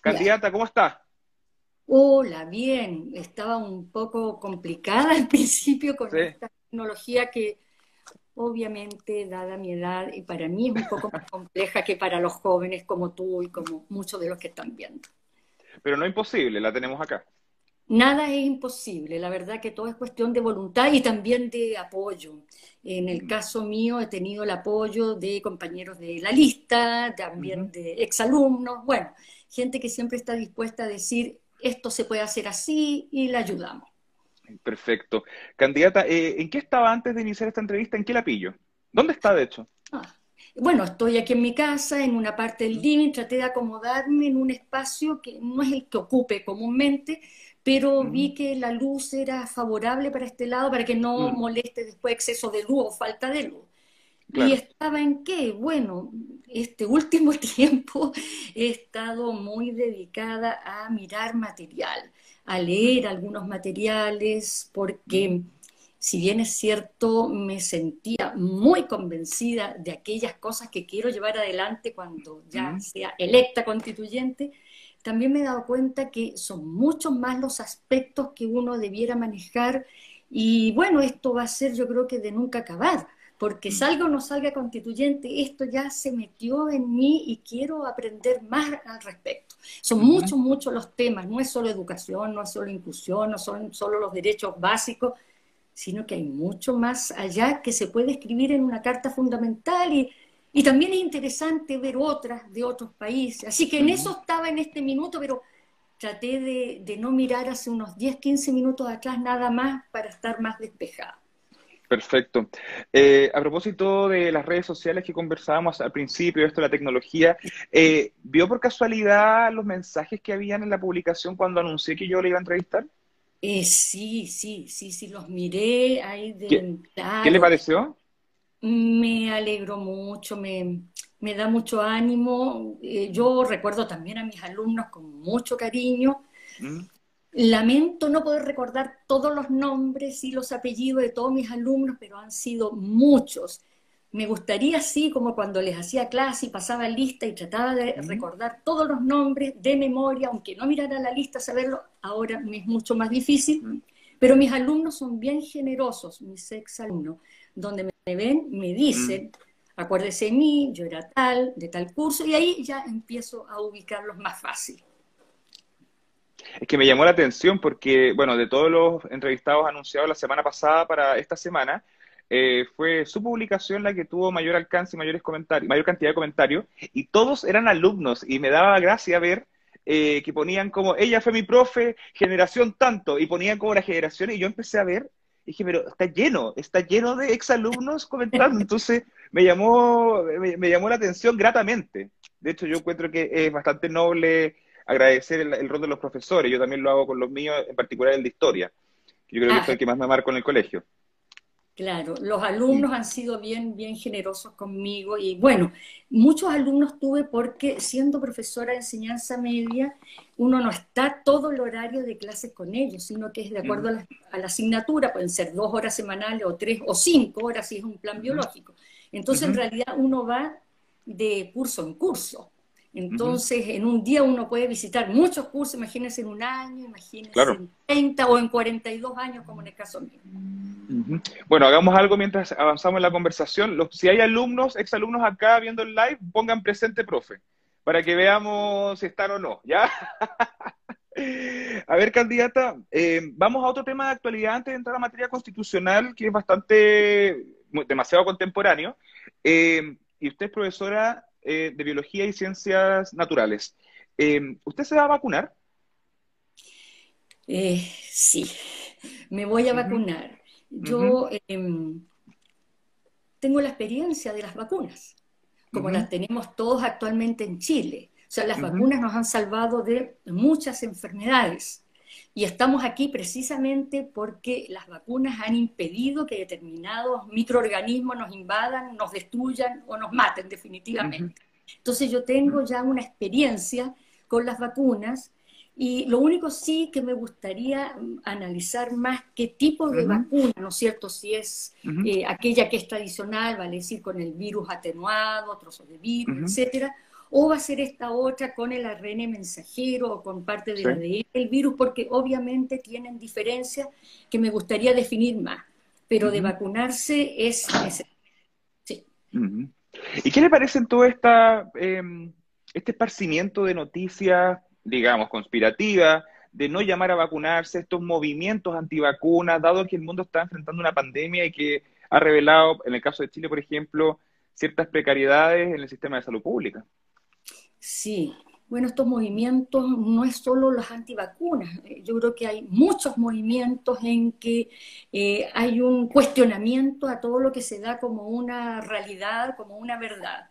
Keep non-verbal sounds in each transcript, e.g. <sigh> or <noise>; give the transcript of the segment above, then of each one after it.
Candidata, ¿cómo está? Hola, bien. Estaba un poco complicada <laughs> al principio con esta tecnología que obviamente, dada mi edad, y para mí es un poco más <laughs> compleja que para los jóvenes como tú y como muchos de los que están viendo. Pero no imposible, la tenemos acá. Nada es imposible, la verdad que todo es cuestión de voluntad y también de apoyo. En el caso mío he tenido el apoyo de compañeros de la lista, también de exalumnos, bueno, gente que siempre está dispuesta a decir esto se puede hacer así y la ayudamos. Perfecto. Candidata, eh, ¿en qué estaba antes de iniciar esta entrevista? ¿En qué la pillo? ¿Dónde está, de hecho? Ah, bueno, estoy aquí en mi casa, en una parte del living, traté de acomodarme en un espacio que no es el que ocupe comúnmente, pero vi que la luz era favorable para este lado para que no moleste después exceso de luz o falta de luz. ¿Y estaba en qué? Bueno, este último <laughs> tiempo he estado muy dedicada a mirar material, a leer algunos materiales, porque si bien es cierto, me sentía muy convencida de aquellas cosas que quiero llevar adelante cuando ya sea electa constituyente, también me he dado cuenta que son muchos más los aspectos que uno debiera manejar y bueno, esto va a ser yo creo que de nunca acabar, porque mm. salga o no salga constituyente, esto ya se metió en mí y quiero aprender más al respecto. Son muchos, muchos los temas, no es solo educación, no es solo inclusión, no son solo los derechos básicos, sino que hay mucho más allá que se puede escribir en una carta fundamental y y también es interesante ver otras de otros países. Así que en eso estaba en este minuto, pero traté de, no mirar hace unos 10, 15 minutos atrás nada más para estar más despejada. Perfecto. Eh, a propósito de las redes sociales que conversábamos al principio, esto de la tecnología, eh, ¿vio por casualidad los mensajes que habían en la publicación cuando anuncié que yo le iba a entrevistar? Eh, sí, sí, sí, sí, los miré ahí de ¿Qué le pareció? Me alegro mucho, me, da mucho ánimo. Eh, yo recuerdo también a mis alumnos con mucho cariño. Mm. Lamento no poder recordar todos los nombres y los apellidos de todos mis alumnos, pero han sido muchos. Me gustaría, sí, como cuando les hacía clase y pasaba lista y trataba de recordar todos los nombres de memoria, aunque no mirara la lista, saberlo, ahora me es mucho más difícil. Pero mis alumnos son bien generosos, mis ex alumnos donde me ven, me dicen, acuérdese de mí, yo era tal, de tal curso, y ahí ya empiezo a ubicarlos más fácil. Es que me llamó la atención porque, bueno, de todos los entrevistados anunciados la semana pasada para esta semana, eh, fue su publicación la que tuvo mayor alcance y mayores comentarios, mayor cantidad de comentarios, y todos eran alumnos, y me daba gracia ver eh, que ponían como, ella fue mi profe, generación tanto, y ponían como la generación, y yo empecé a ver dije, pero está lleno, está lleno de exalumnos comentando. <laughs> Entonces me llamó, me, llamó la atención gratamente. De hecho, yo encuentro que es bastante noble agradecer el, rol de los profesores. Yo también lo hago con los míos, en particular el de historia. Yo creo que es el que más me marco en el colegio. Claro, los alumnos han sido bien, bien generosos conmigo y bueno, muchos alumnos tuve porque siendo profesora de enseñanza media, uno no está todo el horario de clases con ellos, sino que es de acuerdo a, la, asignatura, pueden ser dos horas semanales o tres o cinco horas si es un plan biológico. Entonces, en realidad uno va de curso en curso. Entonces, en un día uno puede visitar muchos cursos, imagínense en un año, imagínense en 30 o en 42 años, como en el caso mío. Bueno, hagamos algo mientras avanzamos en la conversación. si hay alumnos, exalumnos acá viendo el live, pongan presente, profe, para que veamos si están o no, ¿ya? <laughs> a ver, candidata, eh, vamos a otro tema de actualidad antes de entrar a materia constitucional, que es bastante, demasiado contemporáneo. Eh, y usted es profesora eh, de Biología y Ciencias Naturales. Eh, ¿Usted se va a vacunar? Eh, sí, me voy a vacunar. Yo em, tengo la experiencia de las vacunas, como las tenemos todos actualmente en Chile. O sea, las vacunas nos han salvado de muchas enfermedades. Y estamos aquí precisamente porque las vacunas han impedido que determinados microorganismos nos invadan, nos destruyan o nos maten definitivamente. Entonces yo tengo ya una experiencia con las vacunas y lo único sí que me gustaría analizar más qué tipo de vacuna, ¿no es cierto? Si es eh, aquella que es tradicional, vale decir, con el virus atenuado, trozos de virus, etcétera, o va a ser esta otra con el ARN mensajero o con parte del ADN del virus, porque obviamente tienen diferencias que me gustaría definir más, pero de vacunarse es necesario. Sí. ¿Y qué le parece todo esta, em, este esparcimiento de noticias, digamos, conspirativas, de no llamar a vacunarse, estos movimientos antivacunas, dado que el mundo está enfrentando una pandemia y que ha revelado, en el caso de Chile, por ejemplo, ciertas precariedades en el sistema de salud pública? Sí, bueno, estos movimientos no es solo las antivacunas, eh, yo creo que hay muchos movimientos en que eh, hay un cuestionamiento a todo lo que se da como una realidad, como una verdad.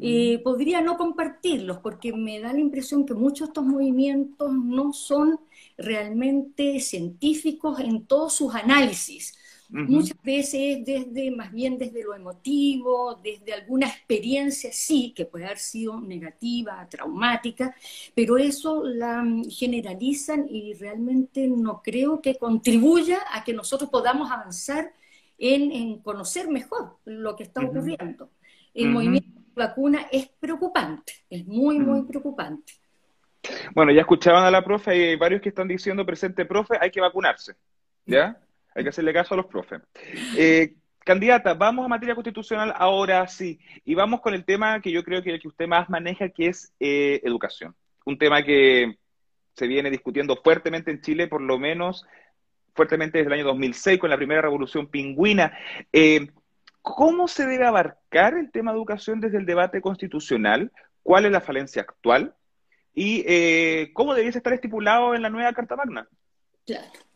Eh, podría no compartirlos porque me da la impresión que muchos de estos movimientos no son realmente científicos en todos sus análisis. Muchas veces desde, más bien desde lo emotivo, desde alguna experiencia, sí, que puede haber sido negativa, traumática, pero eso la generalizan y realmente no creo que contribuya a que nosotros podamos avanzar en, conocer mejor lo que está ocurriendo. El movimiento de vacuna es preocupante, es muy, muy preocupante. Bueno, ya escuchaban a la profe, hay varios que están diciendo, presente profe, hay que vacunarse, ¿ya? Hay que hacerle caso a los profes. Eh, candidata, vamos a materia constitucional ahora sí. Y vamos con el tema que yo creo que el que usted más maneja, que es eh, educación. Un tema que se viene discutiendo fuertemente en Chile, por lo menos fuertemente desde el año 2006, con la primera revolución pingüina. Eh, ¿Cómo se debe abarcar el tema de educación desde el debate constitucional? ¿Cuál es la falencia actual? ¿Y cómo debiese estar estipulado en la nueva Carta Magna? Claro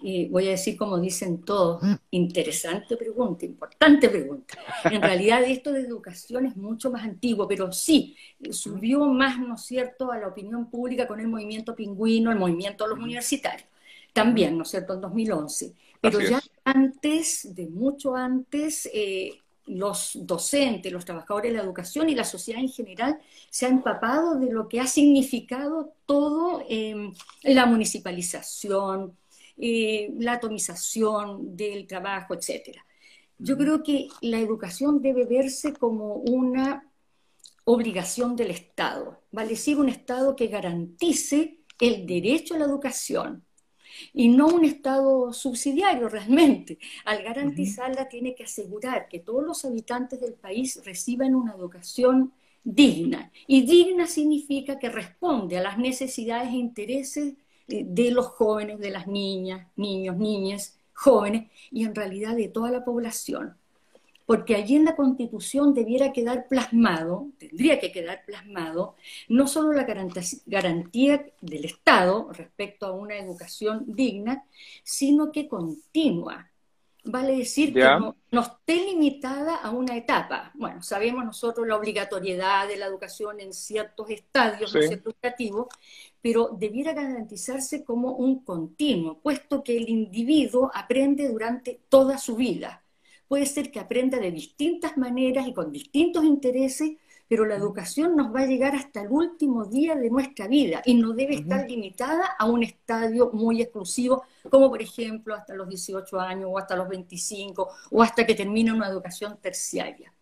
voy a decir como dicen todos, mm. interesante pregunta, importante pregunta. En realidad esto de educación es mucho más antiguo, pero sí, subió más, ¿no es cierto?, a la opinión pública con el movimiento pingüino, el movimiento de los universitarios, también, ¿no es cierto?, en 2011. Pero ya antes, de mucho antes, eh, los docentes, los trabajadores de la educación y la sociedad en general se han empapado de lo que ha significado todo eh, la municipalización, eh, la atomización del trabajo, etc. Yo creo que la educación debe verse como una obligación del Estado, vale decir, un Estado que garantice el derecho a la educación y no un Estado subsidiario realmente. Al garantizarla tiene que asegurar que todos los habitantes del país reciban una educación digna. Y digna significa que responde a las necesidades e intereses de los jóvenes, de las niñas, niños, niñas, jóvenes y en realidad de toda la población. Porque allí en la Constitución debiera quedar plasmado, tendría que quedar plasmado, no solo la garantía del Estado respecto a una educación digna, sino que continua, vale decir que no, esté limitada a una etapa. Bueno, sabemos nosotros la obligatoriedad de la educación en ciertos estadios educativos, pero debiera garantizarse como un continuo, puesto que el individuo aprende durante toda su vida. Puede ser que aprenda de distintas maneras y con distintos intereses, pero la educación nos va a llegar hasta el último día de nuestra vida y no debe estar limitada a un estadio muy exclusivo, como por ejemplo hasta los 18 años o hasta los 25 o hasta que termine una educación terciaria.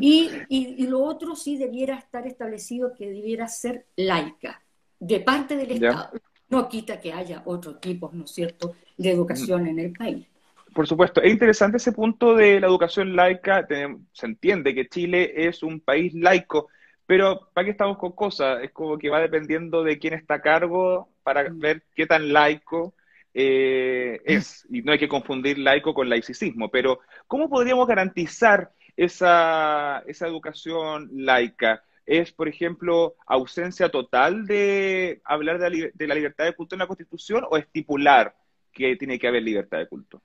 y, y, lo otro sí debiera estar establecido que debiera ser laica, de parte del Estado. No quita que haya otro tipo, ¿no es cierto?, de educación en el país. Por supuesto, es interesante ese punto de la educación laica. Se entiende que Chile es un país laico, pero ¿para qué estamos con cosas? Es como que va dependiendo de quién está a cargo para mm. ver qué tan laico eh, es. Y no hay que confundir laico con laicismo, pero ¿cómo podríamos garantizar esa, esa educación laica? ¿Es, por ejemplo, ausencia total de hablar de la, de la libertad de culto en la Constitución o estipular que tiene que haber libertad de culto?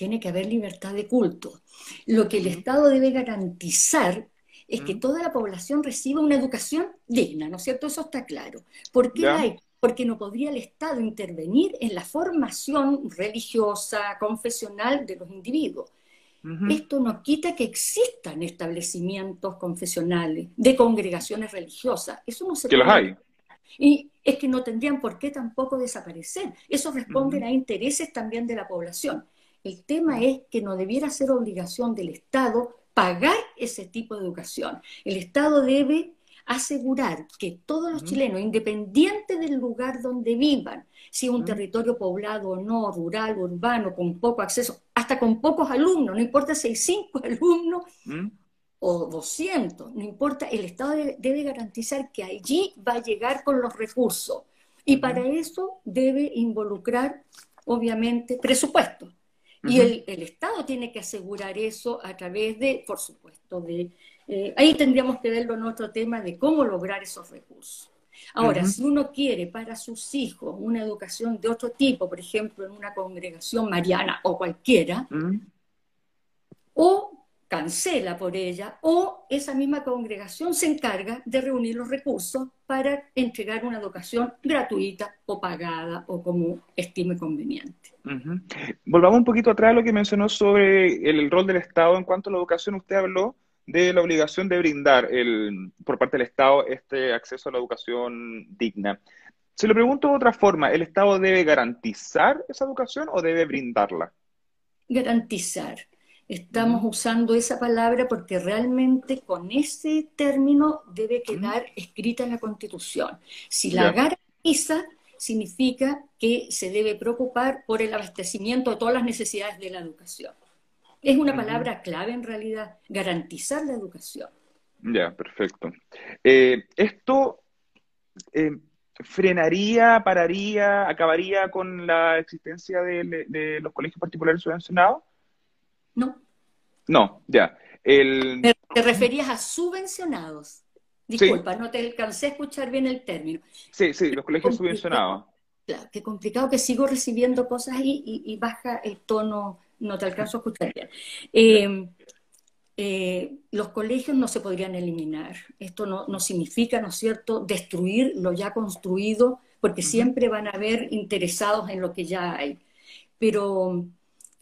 tiene que haber libertad de culto. Lo que el Estado debe garantizar es que toda la población reciba una educación digna, ¿no es cierto? Eso está claro. ¿Por qué hay? Porque no podría el Estado intervenir en la formación religiosa, confesional de los individuos. Esto no quita que existan establecimientos confesionales, de congregaciones religiosas. Eso no se Que los hay. Y es que no tendrían por qué tampoco desaparecer. Eso responde a intereses también de la población. El tema es que no debiera ser obligación del Estado pagar ese tipo de educación. El Estado debe asegurar que todos los chilenos, independiente del lugar donde vivan, si es un territorio poblado o no, rural, urbano, con poco acceso, hasta con pocos alumnos, no importa si hay cinco <laughs> alumnos o 200, no importa, el Estado debe, garantizar que allí va a llegar con los recursos. Y para eso debe involucrar, obviamente, presupuesto. Y el, Estado tiene que asegurar eso a través de, por supuesto, de... Eh, ahí tendríamos que verlo en otro tema de cómo lograr esos recursos. Ahora, si uno quiere para sus hijos una educación de otro tipo, por ejemplo, en una congregación mariana o cualquiera, o cancela por ella, o esa misma congregación se encarga de reunir los recursos para entregar una educación gratuita o pagada o como estime conveniente. Volvamos un poquito atrás a lo que mencionó sobre el rol del Estado en cuanto a la educación. Usted habló de la obligación de brindar el, por parte del Estado este acceso a la educación digna. Se lo pregunto de otra forma, ¿el Estado debe garantizar esa educación o debe brindarla? Garantizar. Estamos usando esa palabra porque realmente con ese término debe quedar escrita en la Constitución. Si la garantiza, significa que se debe preocupar por el abastecimiento de todas las necesidades de la educación. Es una palabra clave en realidad, garantizar la educación. Ya, perfecto. Eh, ¿Esto eh, frenaría, pararía, acabaría con la existencia de, los colegios particulares subvencionados? No. No, ya. El... ¿Te referías a subvencionados? Disculpa, no te alcancé a escuchar bien el término. Sí, sí, los colegios subvencionados. Claro, qué complicado que sigo recibiendo cosas y baja el tono no te alcanzo a escuchar bien. Eh, eh, los colegios no se podrían eliminar. Esto no, significa, ¿no es cierto?, destruir lo ya construido, porque siempre van a haber interesados en lo que ya hay. Pero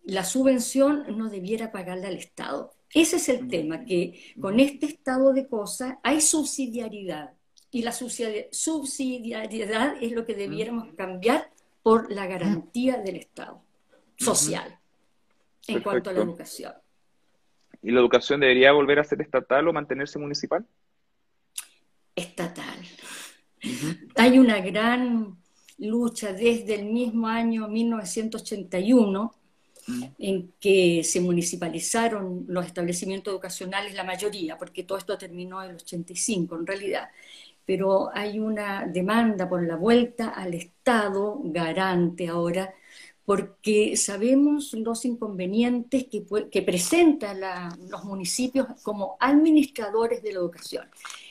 la subvención no debiera pagarle al Estado. Ese es el tema, que con este estado de cosas hay subsidiariedad. Y la subsidiariedad es lo que debiéramos cambiar por la garantía del Estado social en cuanto a la educación. ¿Y la educación debería volver a ser estatal o mantenerse municipal? Estatal. Hay una gran lucha desde el mismo año 1981 en que se municipalizaron los establecimientos educacionales, la mayoría, porque todo esto terminó en el 85 en realidad, pero hay una demanda por la vuelta al Estado garante ahora porque sabemos los inconvenientes que, presentan los municipios como administradores de la educación.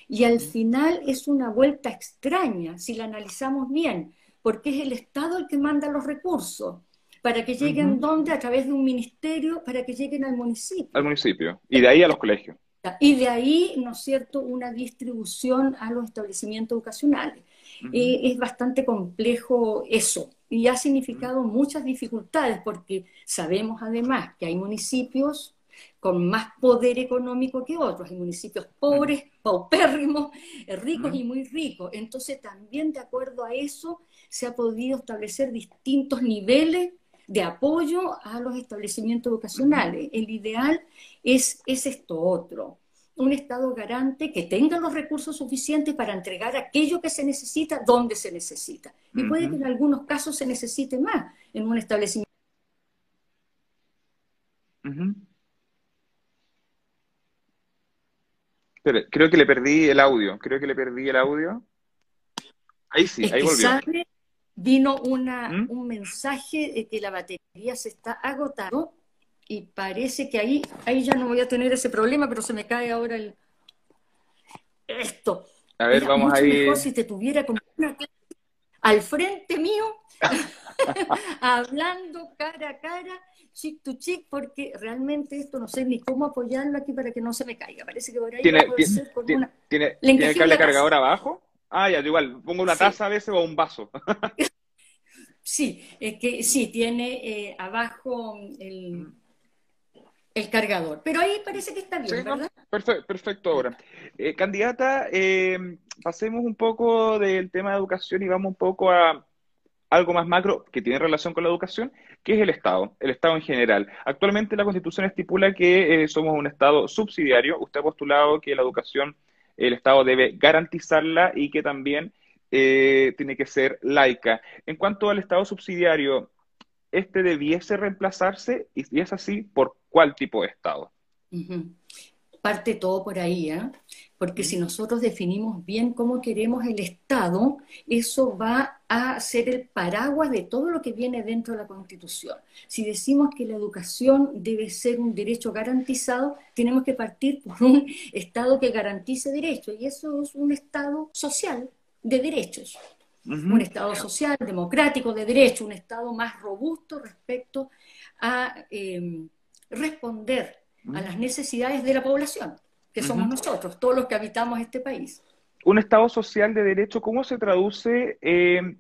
Y al final es una vuelta extraña, si la analizamos bien, porque es el Estado el que manda los recursos. ¿Para que lleguen dónde? A través de un ministerio, para que lleguen al municipio. Al municipio. Y de ahí a los colegios. Y de ahí, ¿no es cierto?, una distribución a los establecimientos educacionales. Eh, es bastante complejo eso y ha significado muchas dificultades porque sabemos además que hay municipios con más poder económico que otros, hay municipios pobres, paupérrimos, eh, ricos y muy ricos. Entonces también de acuerdo a eso se ha podido establecer distintos niveles de apoyo a los establecimientos educacionales. El ideal es, es esto otro un Estado garante que tenga los recursos suficientes para entregar aquello que se necesita donde se necesita. Y puede que en algunos casos se necesite más en un establecimiento. creo que le perdí el audio. Creo que le perdí el audio. Ahí sí, ahí volvió. vino una, ¿Mm? un mensaje de que la batería se está agotando y parece que ahí, ahí ya no voy a tener ese problema, pero se me cae ahora el esto. A ver, vamos a ir. si te tuviera como una al frente mío, <laughs> hablando cara a cara, chic to chic, porque realmente esto no sé ni cómo apoyarlo aquí para que no se me caiga. Parece que por ahí ¿Tiene, tiene, una... ¿tiene, ¿tiene el cable cargador abajo? Ah, ya, igual, pongo una taza a veces o un vaso. <laughs> sí, es que sí, tiene eh, abajo el el cargador. Pero ahí parece que está bien, ¿verdad? perfecto, ahora. Eh, candidata, eh, pasemos un poco del tema de educación y vamos un poco a, algo más macro que tiene relación con la educación, que es el Estado, el Estado en general. Actualmente la Constitución estipula que eh, somos un Estado subsidiario. Usted ha postulado que la educación, el Estado debe garantizarla y que también eh, tiene que ser laica. En cuanto al Estado subsidiario, ¿este debiese reemplazarse? Y es así, ¿por cuál tipo de Estado? Parte todo por ahí, ¿eh? porque si nosotros definimos bien cómo queremos el Estado, eso va a ser el paraguas de todo lo que viene dentro de la Constitución. Si decimos que la educación debe ser un derecho garantizado, tenemos que partir por un Estado que garantice derechos, y eso es un Estado social de derechos. Un Estado social, democrático, de derechos, un Estado más robusto respecto a eh, responder a las necesidades de la población que somos nosotros, todos los que habitamos este país. Un Estado social de derecho, ¿cómo se traduce eh,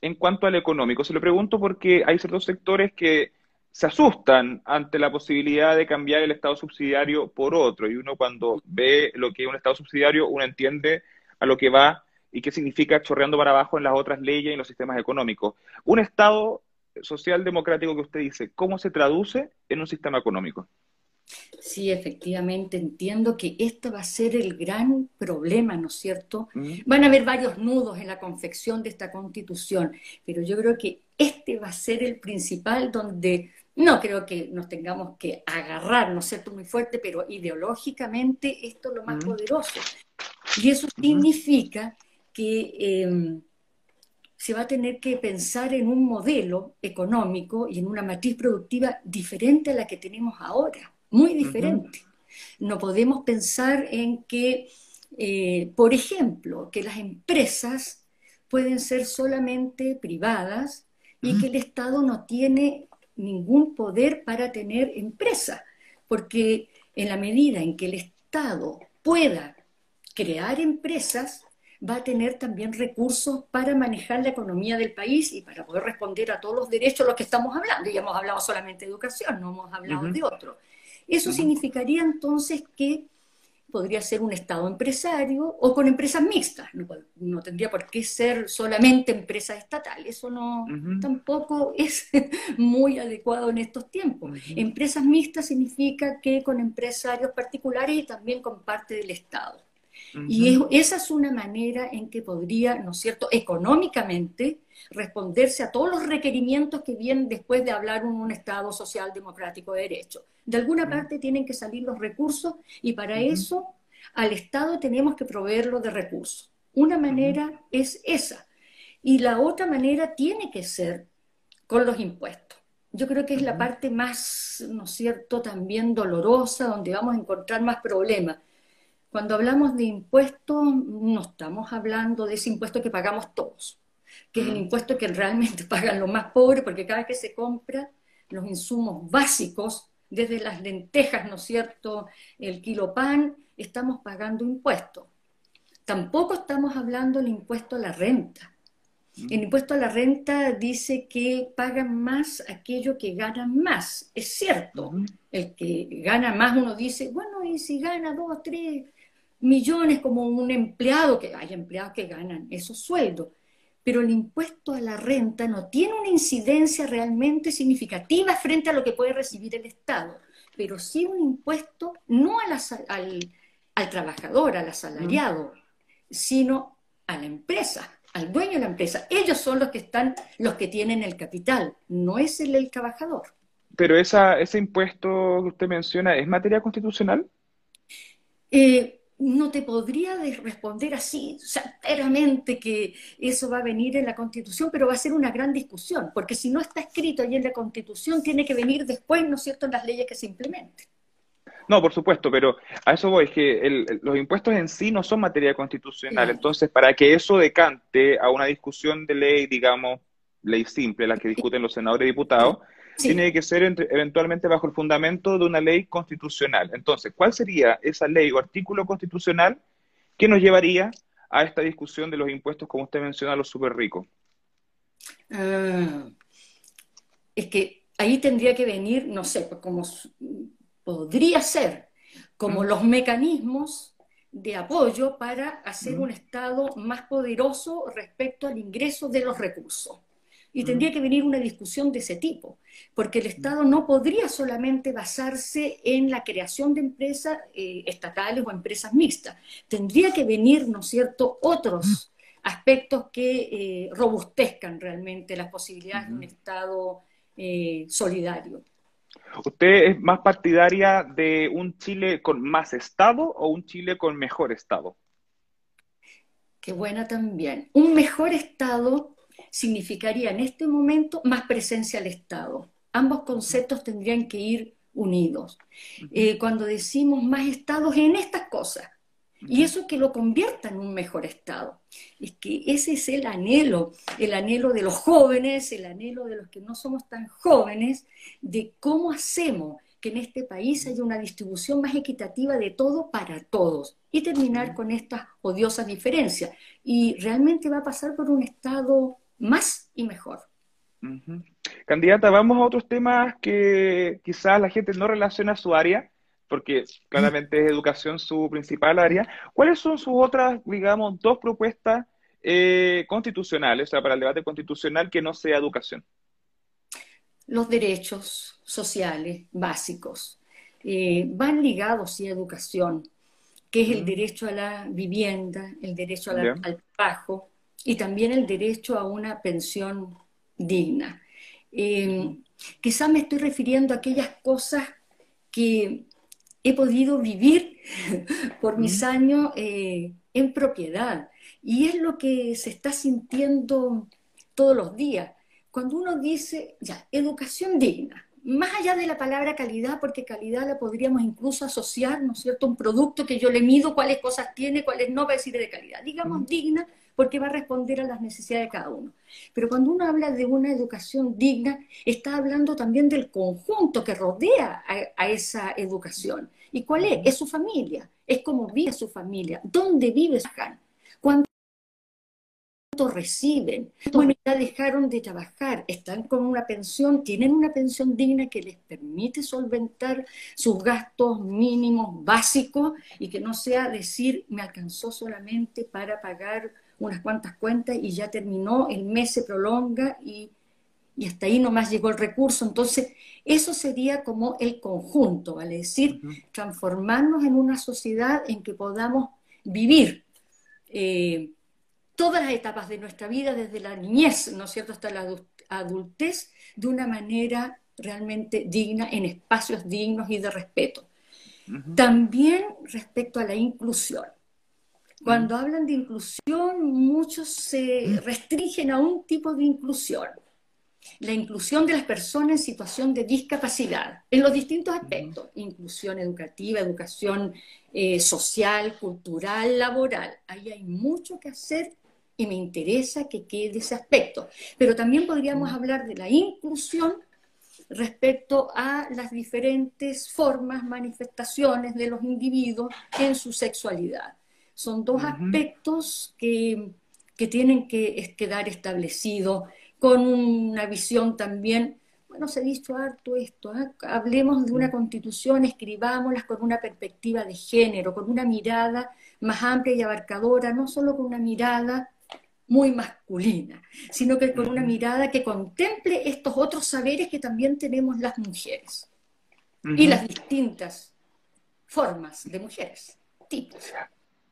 en cuanto al económico? Se lo pregunto porque hay ciertos sectores que se asustan ante la posibilidad de cambiar el Estado subsidiario por otro. Y uno cuando ve lo que es un Estado subsidiario, uno entiende a lo que va y qué significa chorreando para abajo en las otras leyes y en los sistemas económicos. Un Estado social democrático que usted dice, ¿cómo se traduce en un sistema económico? Sí, efectivamente, entiendo que este va a ser el gran problema, ¿no es cierto? Van a haber varios nudos en la confección de esta constitución, pero yo creo que este va a ser el principal donde no creo que nos tengamos que agarrar, ¿no es cierto?, muy fuerte, pero ideológicamente esto es lo más poderoso. Y eso significa que em, se va a tener que pensar en un modelo económico y en una matriz productiva diferente a la que tenemos ahora muy diferente. No podemos pensar en que, eh, por ejemplo, que las empresas pueden ser solamente privadas y que el Estado no tiene ningún poder para tener empresa, porque en la medida en que el Estado pueda crear empresas, va a tener también recursos para manejar la economía del país y para poder responder a todos los derechos a los que estamos hablando. Y hemos hablado solamente de educación, no hemos hablado de otros. Eso significaría entonces que podría ser un Estado empresario o con empresas mixtas. No, tendría por qué ser solamente empresa estatal. Eso no tampoco es <laughs> muy adecuado en estos tiempos. Empresas mixtas significa que con empresarios particulares y también con parte del Estado. Y esa es una manera en que podría, ¿no es cierto?, económicamente responderse a todos los requerimientos que vienen después de hablar en un Estado social democrático de derecho. De alguna parte tienen que salir los recursos y para eso al Estado tenemos que proveerlo de recursos. Una manera es esa y la otra manera tiene que ser con los impuestos. Yo creo que es la parte más, ¿no es cierto?, también dolorosa, donde vamos a encontrar más problemas. Cuando hablamos de impuestos, no estamos hablando de ese impuesto que pagamos todos, que es el impuesto que realmente <laughs> pagan los más pobres, porque cada vez que se compra los insumos básicos desde las lentejas, ¿no es cierto?, el kilo pan, estamos pagando impuestos. Tampoco estamos hablando del impuesto a la renta. El impuesto a la renta dice que pagan más aquello que ganan más. Es cierto, el que gana más uno dice, bueno, y si gana dos, tres millones como un empleado, que hay empleados que ganan esos sueldos, pero el impuesto a la renta no tiene una incidencia realmente significativa frente a lo que puede recibir el Estado, pero sí un impuesto no al, trabajador, al asalariado, sino a la empresa, al dueño de la empresa. Ellos son los que están, los que tienen el capital, no es el, el trabajador. Pero esa, ese impuesto que usted menciona, ¿es materia constitucional? Eh, no te podría responder así certeramente que eso va a venir en la Constitución, pero va a ser una gran discusión, porque si no está escrito ahí en la Constitución, tiene que venir después, ¿no es cierto?, en las leyes que se implementen. No, por supuesto, pero a eso voy, es que los impuestos en sí no son materia constitucional, entonces para que eso decante a una discusión de ley, digamos, ley simple, la que discuten los senadores y diputados, tiene que ser eventualmente bajo el fundamento de una ley constitucional. Entonces, ¿cuál sería esa ley o artículo constitucional que nos llevaría a esta discusión de los impuestos, como usted menciona, a los súper ricos? Ah, es que ahí tendría que venir, no sé, pues como podría ser, como los mecanismos de apoyo para hacer un Estado más poderoso respecto al ingreso de los recursos. Y tendría que venir una discusión de ese tipo, porque el Estado no podría solamente basarse en la creación de empresas eh, estatales o empresas mixtas. Tendría que venir, ¿no es cierto?, otros aspectos que eh, robustezcan realmente las posibilidades de un Estado eh, solidario. ¿Usted es más partidaria de un Chile con más Estado o un Chile con mejor Estado? Qué buena también. Un mejor Estado significaría en este momento más presencia al Estado. Ambos conceptos tendrían que ir unidos. Eh, cuando decimos más Estados en estas cosas, y eso que lo convierta en un mejor estado. Es que ese es el anhelo, el anhelo de los jóvenes, el anhelo de los que no somos tan jóvenes, de cómo hacemos que en este país haya una distribución más equitativa de todo para todos y terminar con estas odiosas diferencias. Y realmente va a pasar por un estado más y mejor. Candidata, vamos a otros temas que quizás la gente no relaciona a su área, porque claramente es educación su principal área. ¿Cuáles son sus otras, digamos, dos propuestas eh, constitucionales, o sea, para el debate constitucional que no sea educación? Los derechos sociales básicos eh, van ligados a educación, que es el derecho a la vivienda, el derecho al trabajo y también el derecho a una pensión digna. Eh, quizás me estoy refiriendo a aquellas cosas que he podido vivir <laughs> por mis años eh, en propiedad. Y es lo que se está sintiendo todos los días. Cuando uno dice, ya, educación digna, más allá de la palabra calidad, porque calidad la podríamos incluso asociar, ¿no es cierto?, un producto que yo le mido cuáles cosas tiene, cuáles no, va a decir de calidad. Digamos digna, porque va a responder a las necesidades de cada uno. Pero cuando uno habla de una educación digna, está hablando también del conjunto que rodea a, esa educación. ¿Y cuál es? Es su familia, es cómo vive su familia, dónde vive su familia, reciben, bueno, ya dejaron de trabajar, están con una pensión, tienen una pensión digna que les permite solventar sus gastos mínimos básicos y que no sea decir me alcanzó solamente para pagar unas cuantas cuentas y ya terminó, el mes se prolonga y, hasta ahí nomás llegó el recurso. Entonces, eso sería como el conjunto, ¿vale? Es decir, transformarnos en una sociedad en que podamos vivir eh, todas las etapas de nuestra vida, desde la niñez, ¿no es cierto?, hasta la adultez, de una manera realmente digna, en espacios dignos y de respeto. También respecto a la inclusión. Cuando hablan de inclusión, muchos se restringen a un tipo de inclusión. La inclusión de las personas en situación de discapacidad, en los distintos aspectos, inclusión educativa, educación eh, social, cultural, laboral. Ahí hay mucho que hacer y me interesa que quede ese aspecto. Pero también podríamos hablar de la inclusión respecto a las diferentes formas, manifestaciones de los individuos en su sexualidad. Son dos aspectos que, tienen que quedar establecidos con una visión también, bueno, se ha dicho harto esto, ¿ah? hablemos de una constitución, escribámoslas con una perspectiva de género, con una mirada más amplia y abarcadora, no solo con una mirada muy masculina, sino que con una mirada que contemple estos otros saberes que también tenemos las mujeres y las distintas formas de mujeres, tipos.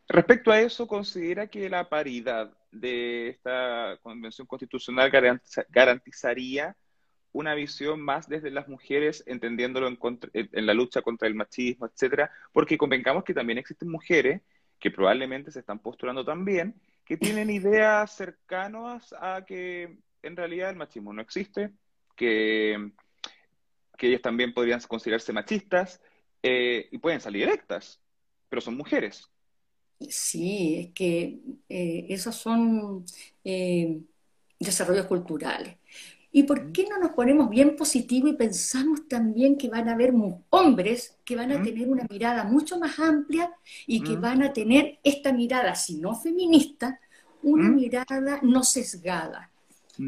Respecto a eso, ¿considera que la paridad de esta convención constitucional garantizaría una visión más desde las mujeres, entendiéndolo en, la lucha contra el machismo, etcétera? Porque convengamos que también existen mujeres que probablemente se están postulando también, que tienen ideas cercanas a que en realidad el machismo no existe, que, que ellas también podrían considerarse machistas eh, y pueden salir electas, pero son mujeres. Sí, es que eh, esos son eh, desarrollos culturales. ¿Y por qué no nos ponemos bien positivo y pensamos también que van a haber hombres que van a tener una mirada mucho más amplia y que van a tener esta mirada, si no feminista, una mirada no sesgada?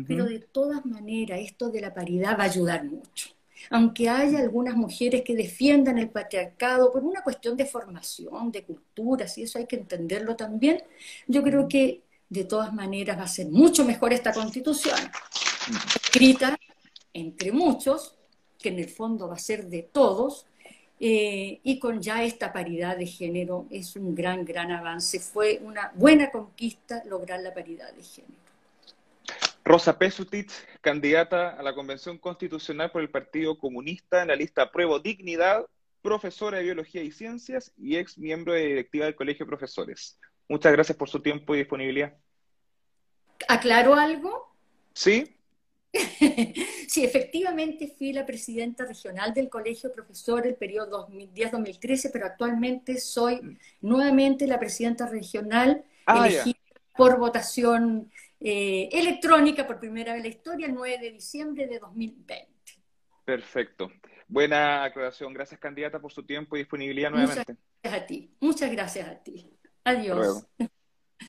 Pero de todas maneras, esto de la paridad va a ayudar mucho. Aunque haya algunas mujeres que defiendan el patriarcado por una cuestión de formación, de culturas, y eso hay que entenderlo también, yo creo que de todas maneras va a ser mucho mejor esta constitución. Escrita entre muchos, que en el fondo va a ser de todos, eh, y con ya esta paridad de género es un gran, gran avance. Fue una buena conquista lograr la paridad de género. Rosa Pesutic, candidata a la Convención Constitucional por el Partido Comunista en la lista Pruebo Dignidad, profesora de Biología y Ciencias y ex miembro de directiva del Colegio de Profesores. Muchas gracias por su tiempo y disponibilidad. ¿Aclaro algo? Sí. <laughs> sí, efectivamente fui la presidenta regional del Colegio Profesor el periodo 2010-2013, pero actualmente soy nuevamente la presidenta regional ah, elegida por votación eh, electrónica por primera vez en la historia el 9 de diciembre de 2020. Perfecto. Buena aclaración. Gracias, candidata, por su tiempo y disponibilidad nuevamente. Muchas gracias a ti. Muchas gracias a ti. Adiós.